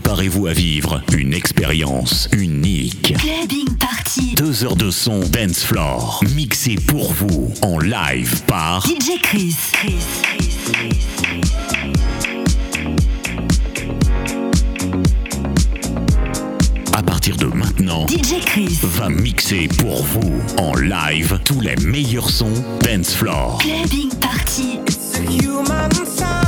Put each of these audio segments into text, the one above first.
Préparez-vous à vivre une expérience unique. Clubbing Party. Deux heures de son dance floor. Mixé pour vous en live par DJ Chris. Chris, Chris, Chris, Chris. À partir de maintenant, DJ Chris va mixer pour vous en live tous les meilleurs sons dance floor. Clubbing Party. It's a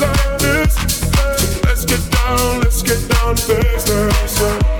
let's get down, let's get down business.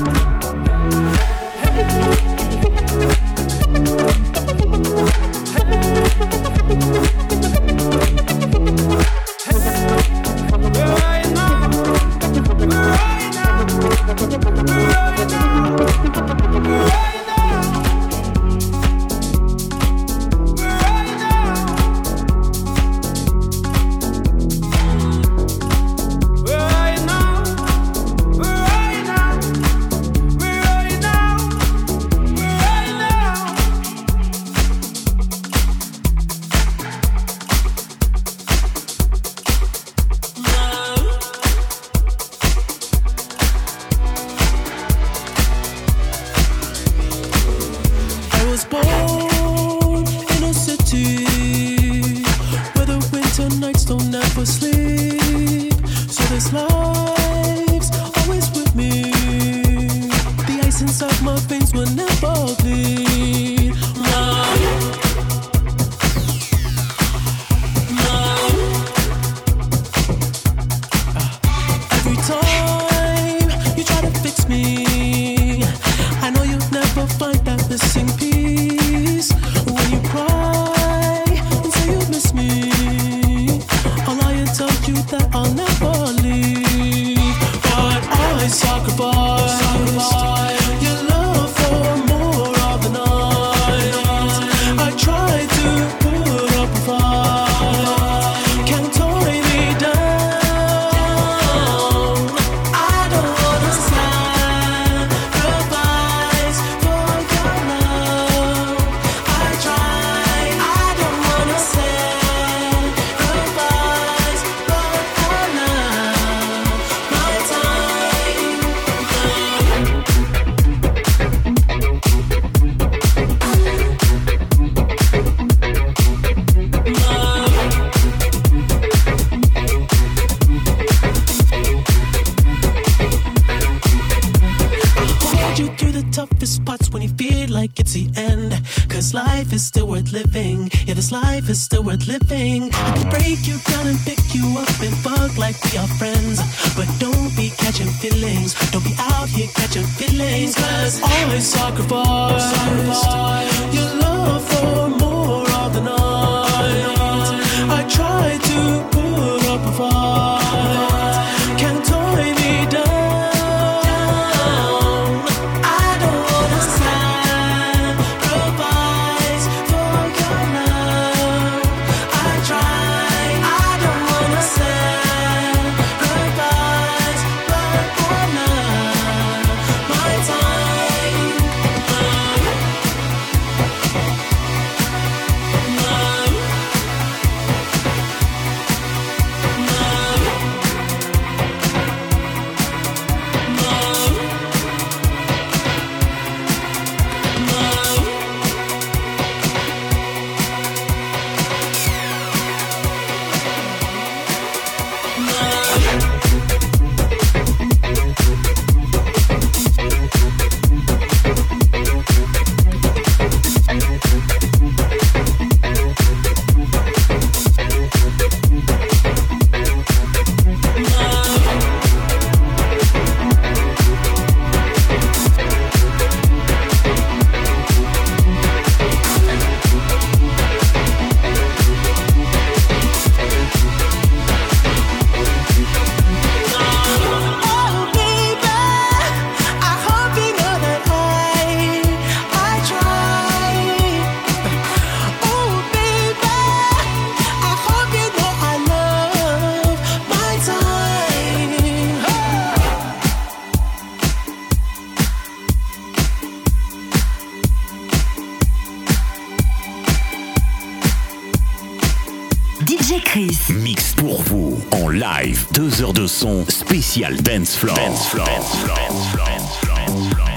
de son spécial Dance Floor. Dance floor. Dance floor.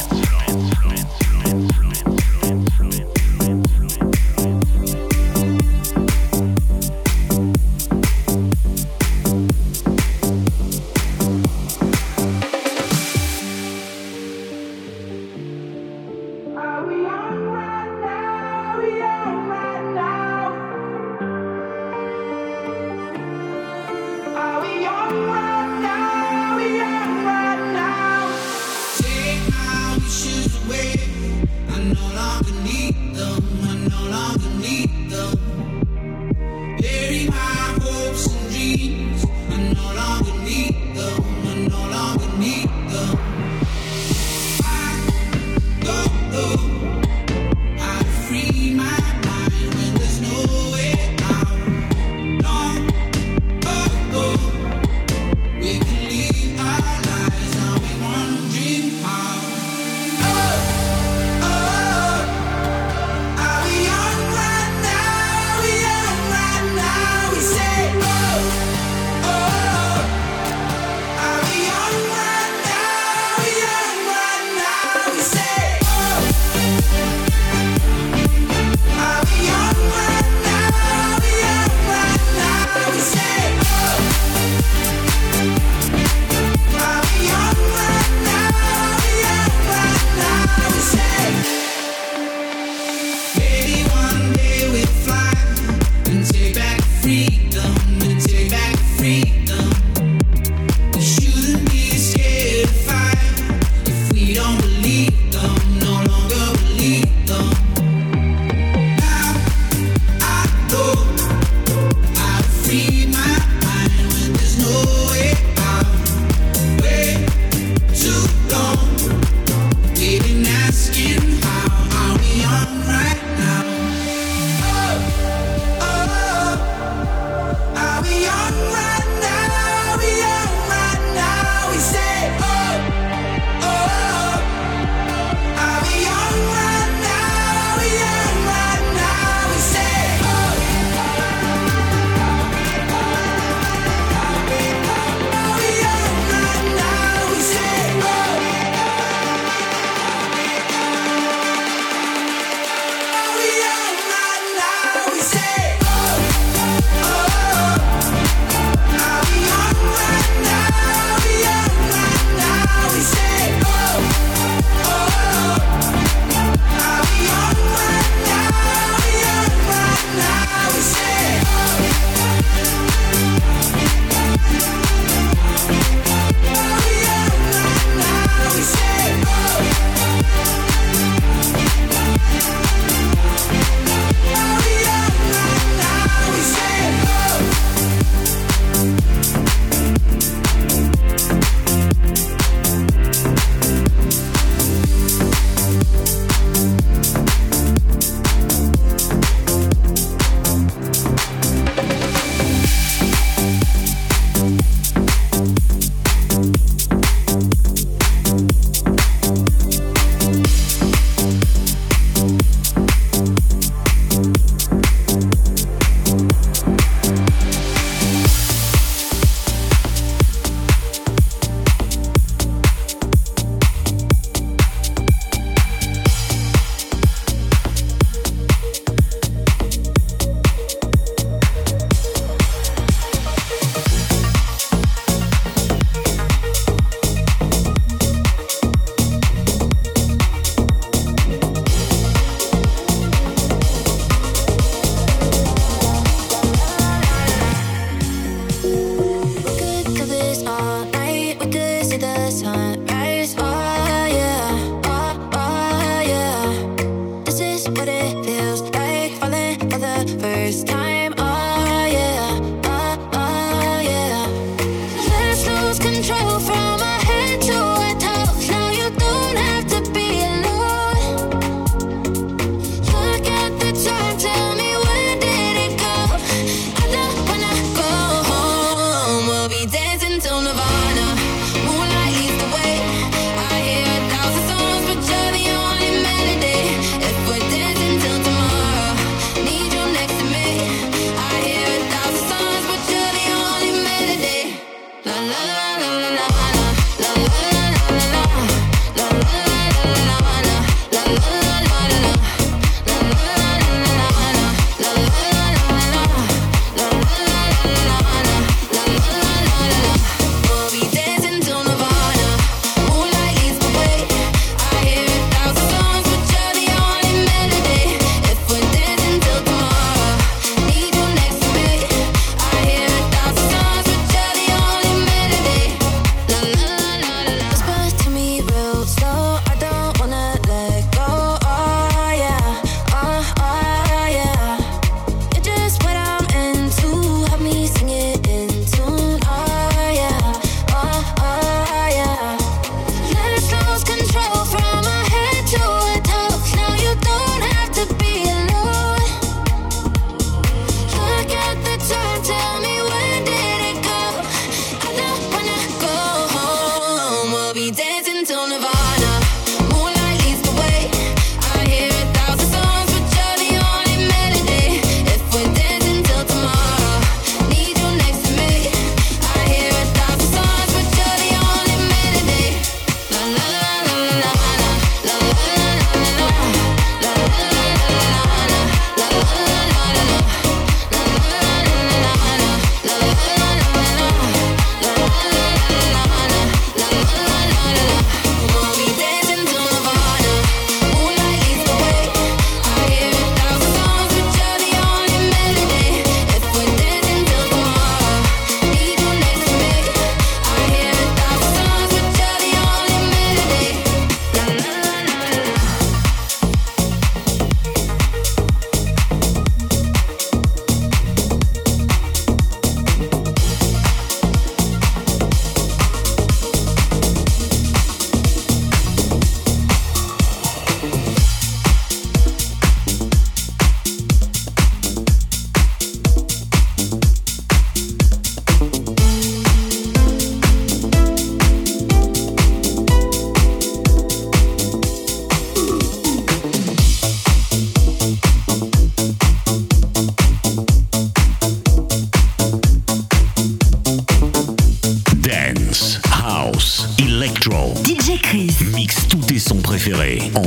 Préférés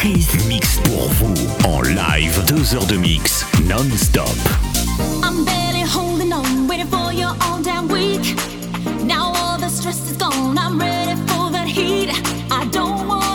Chris mixe pour vous en live. Deux heures de mix non-stop. I'm barely holding on, waiting for all damn week. Now all the stress is gone, I'm ready for that heat. I don't want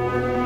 I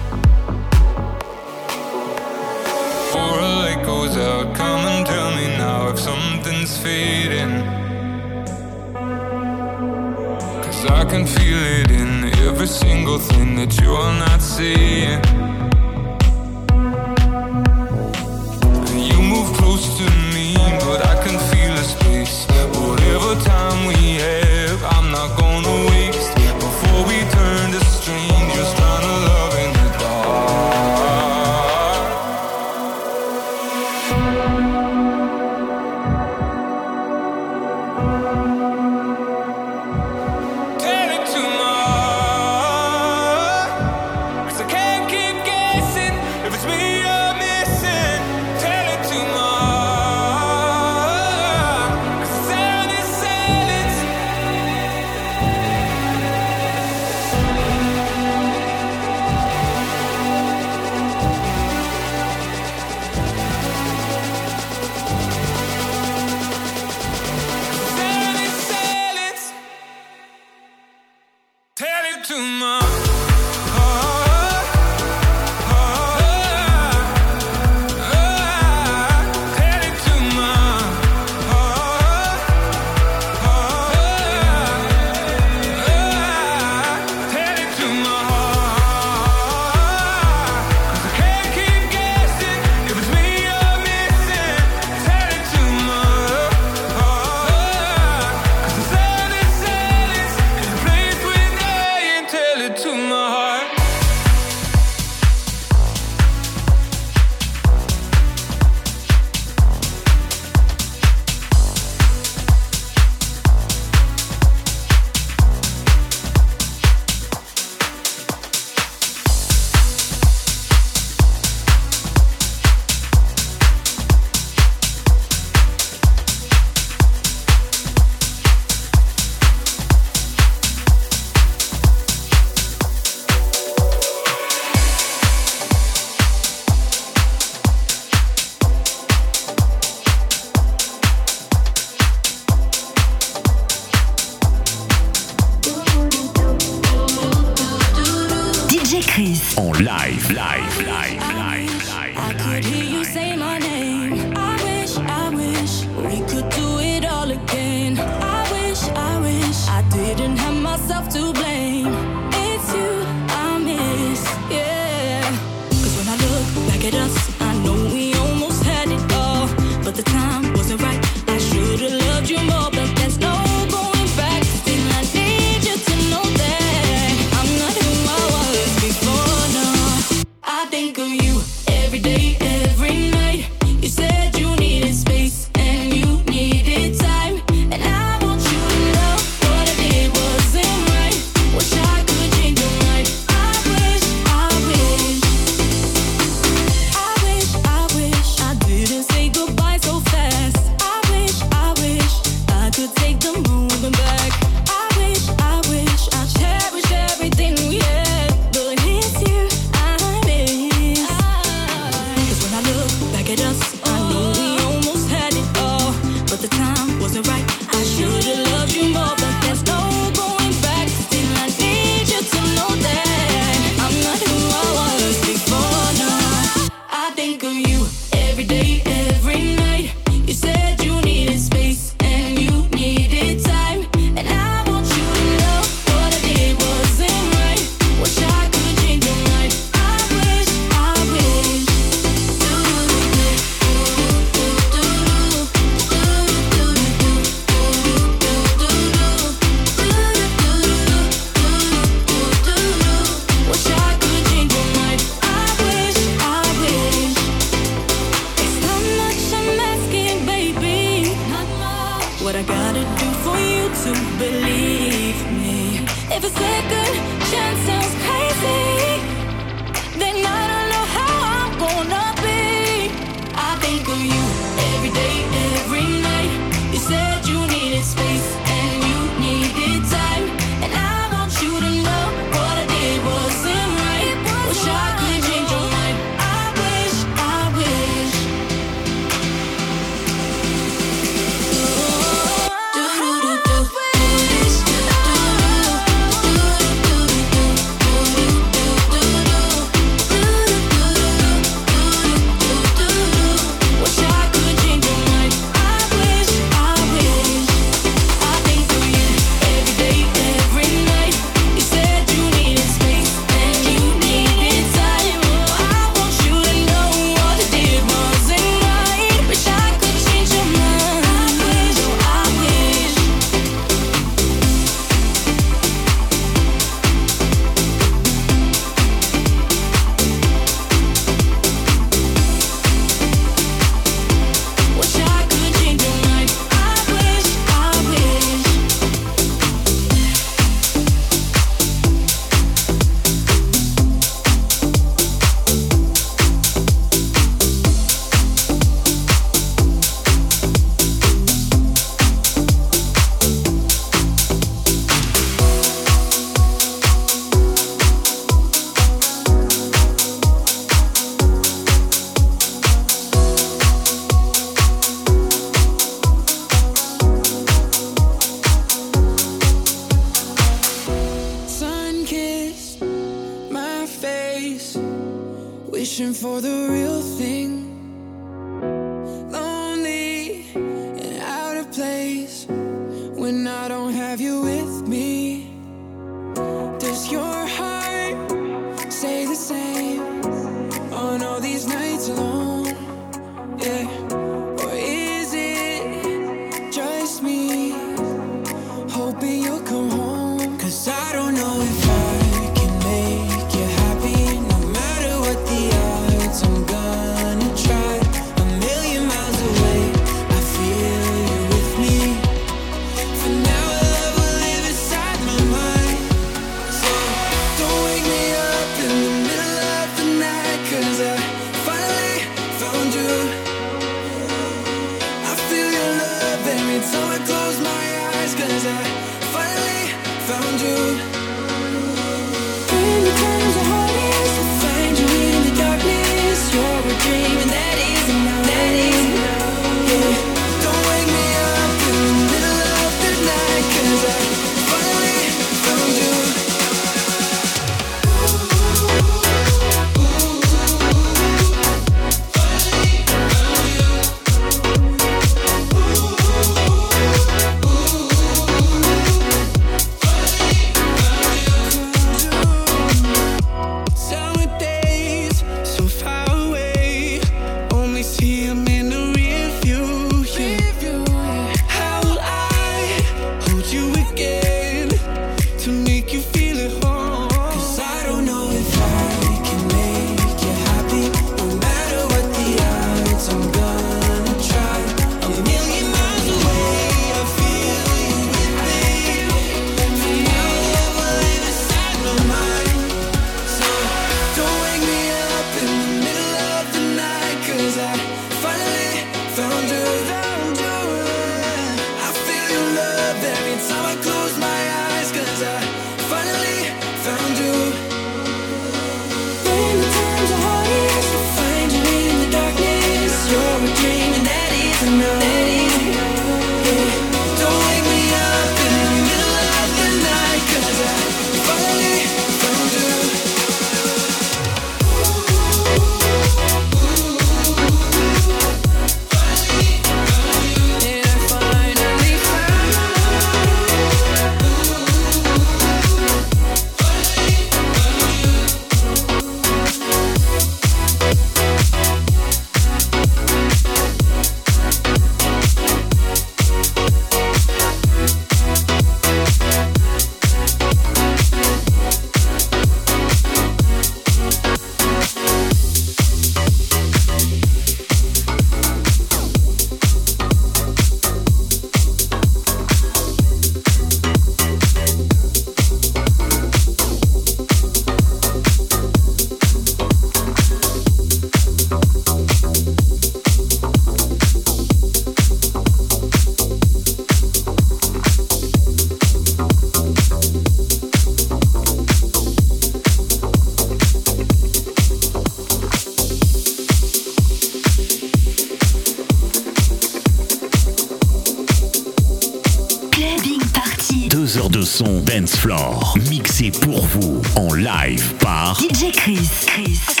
son dance floor, mixé pour vous en live par DJ Chris. Chris.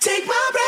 Take my breath.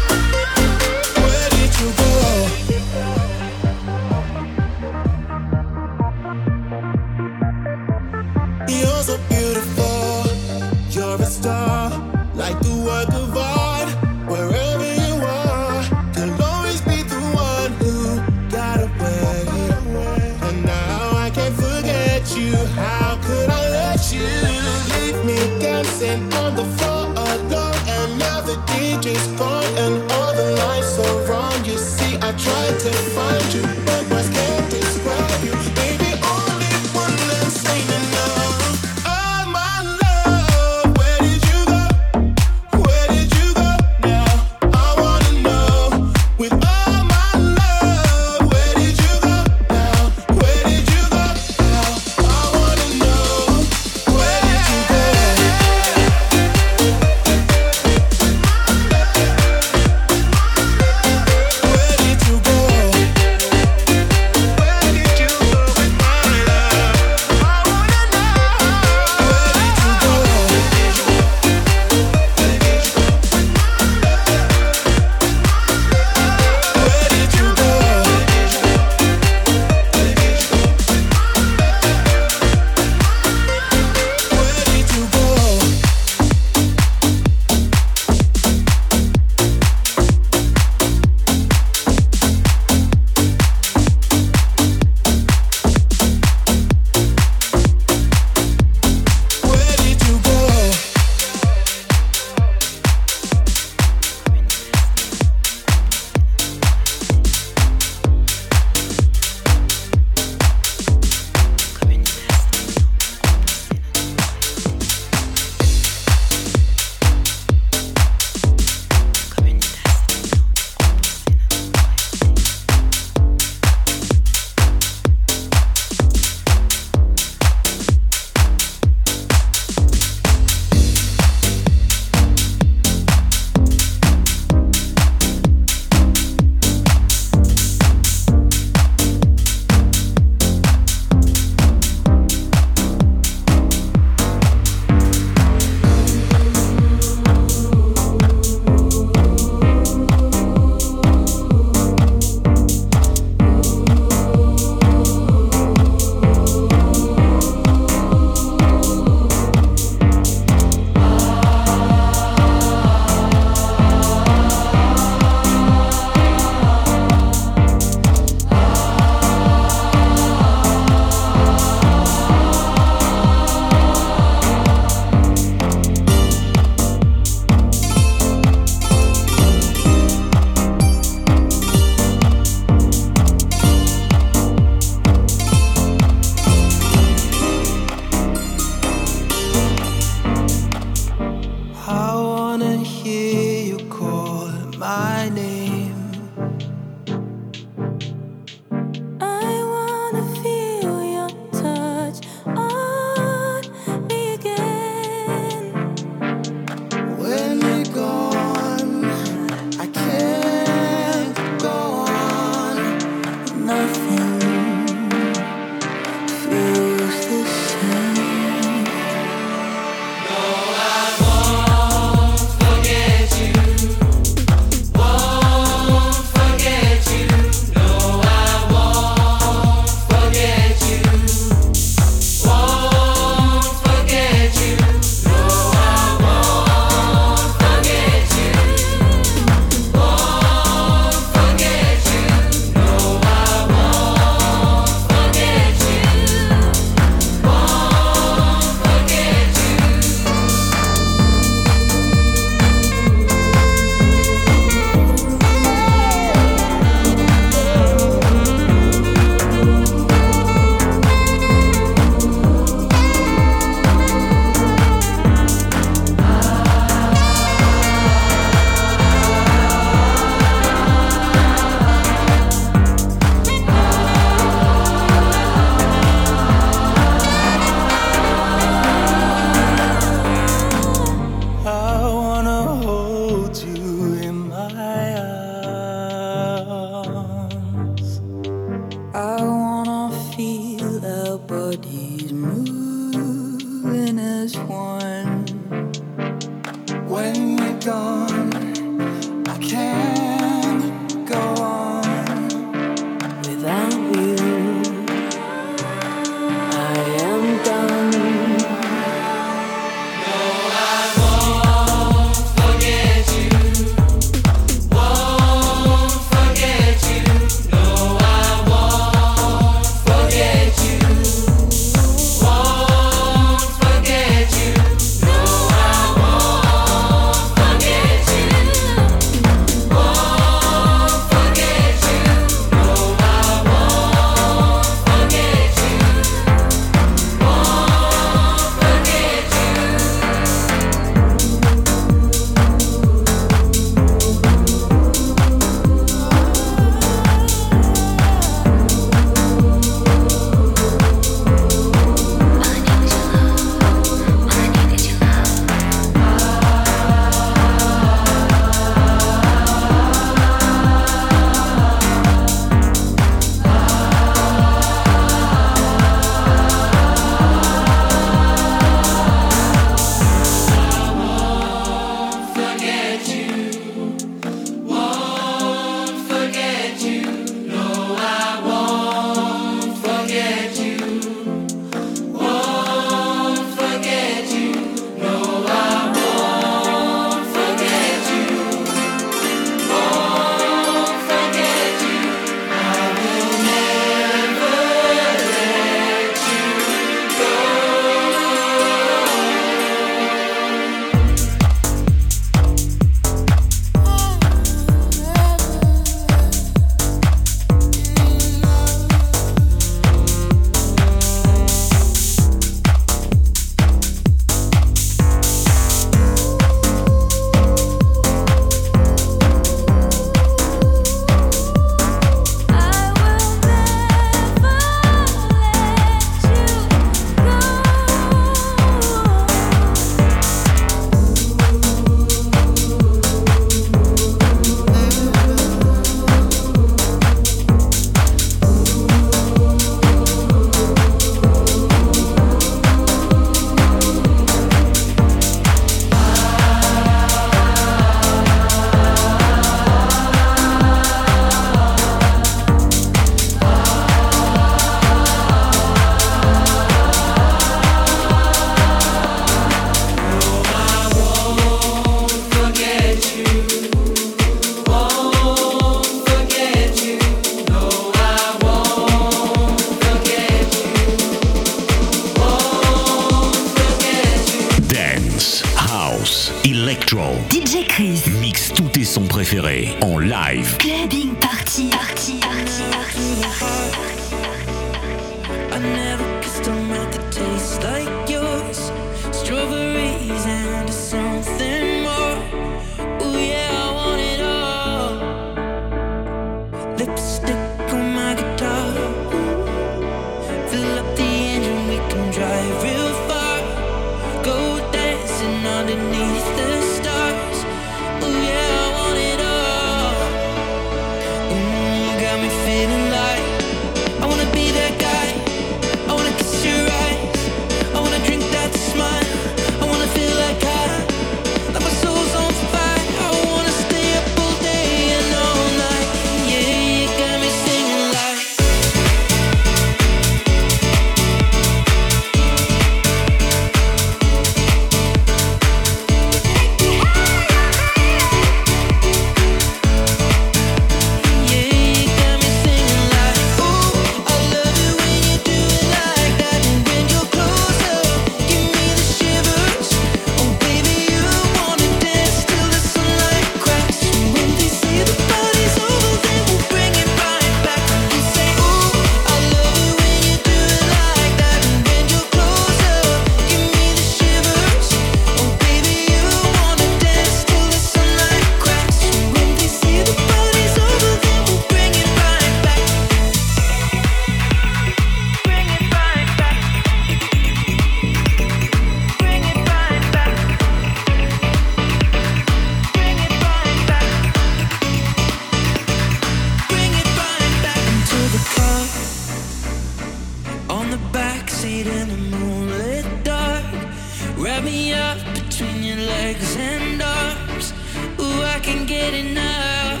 tie me up between your legs and arms. Ooh, I can get enough.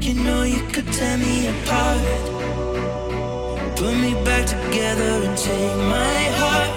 You know you could tear me apart, put me back together and take my heart.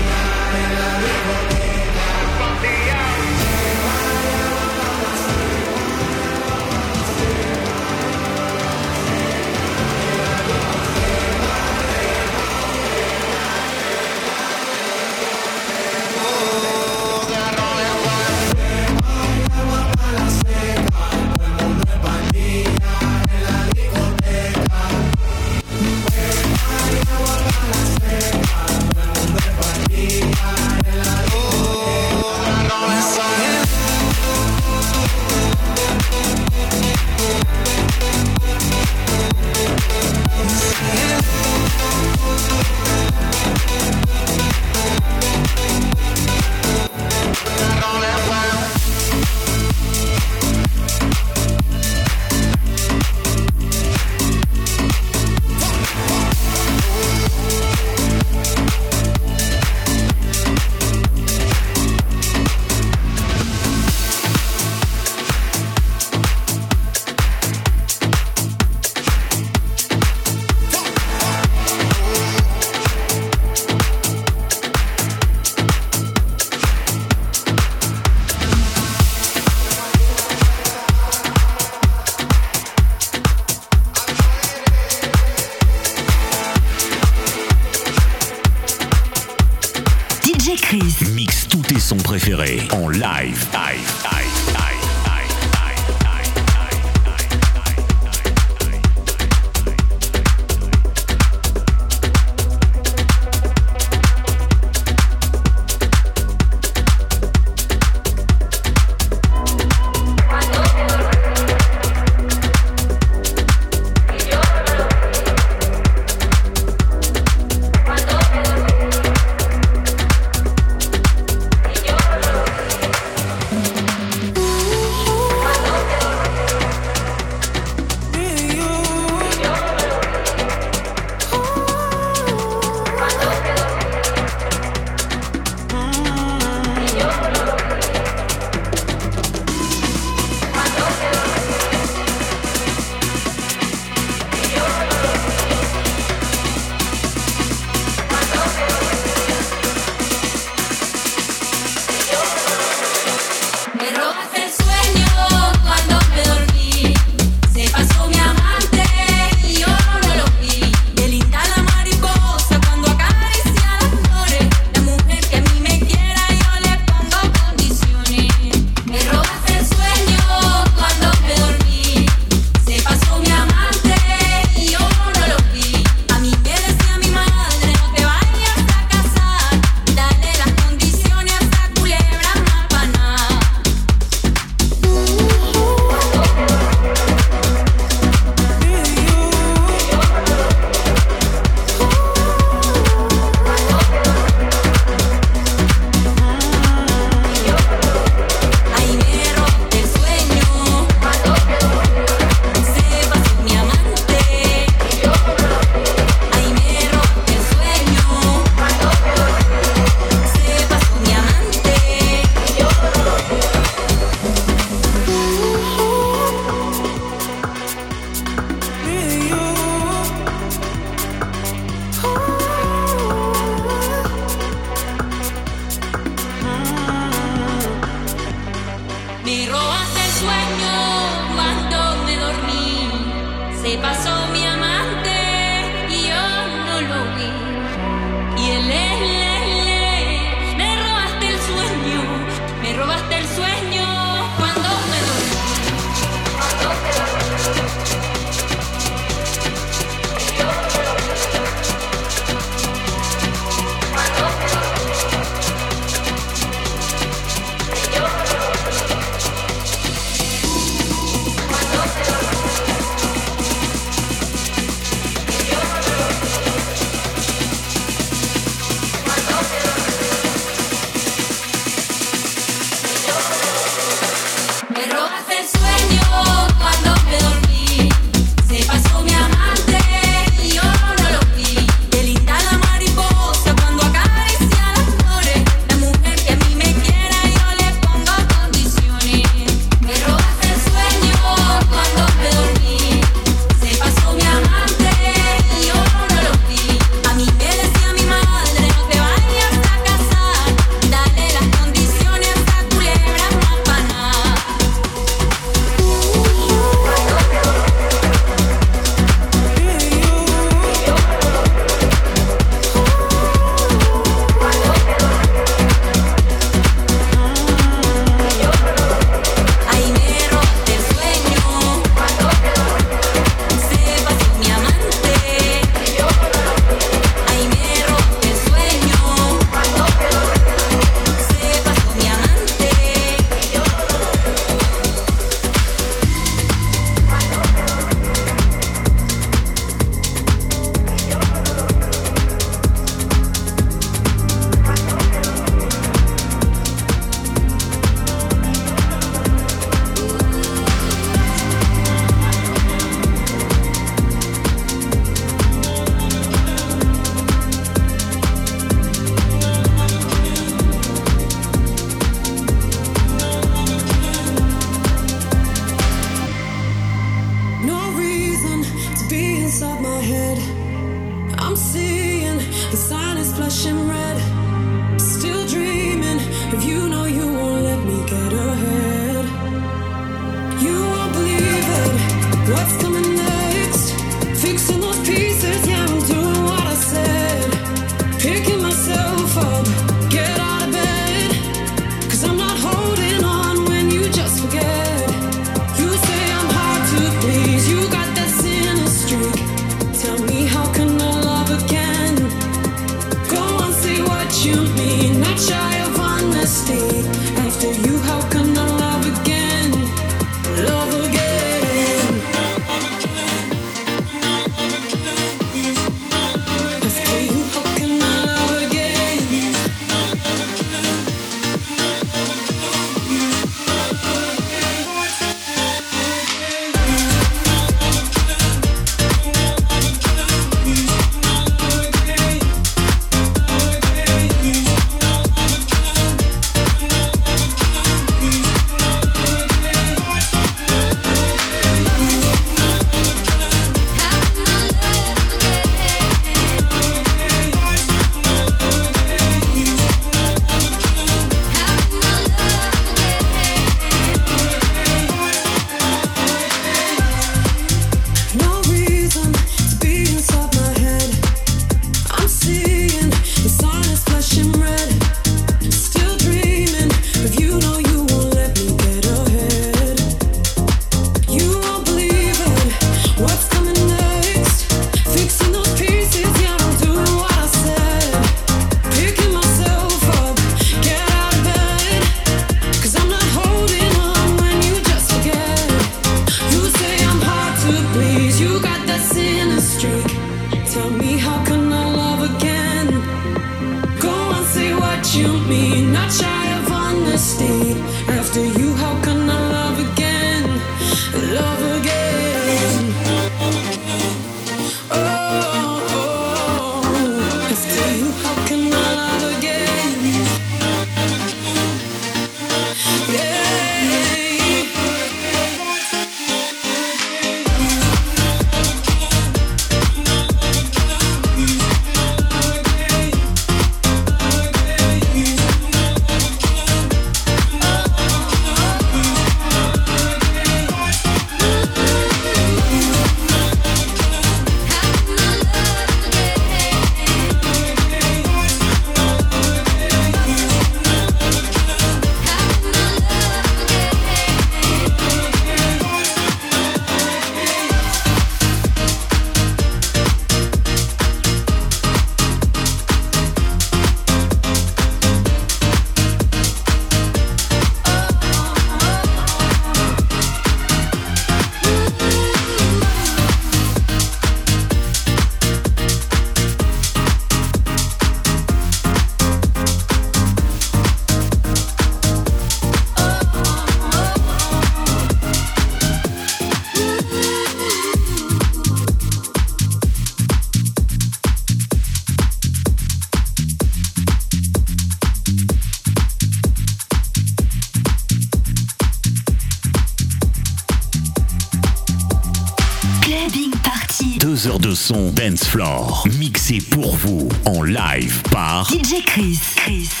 Son Dance Floor, mixé pour vous en live par DJ Chris. Chris.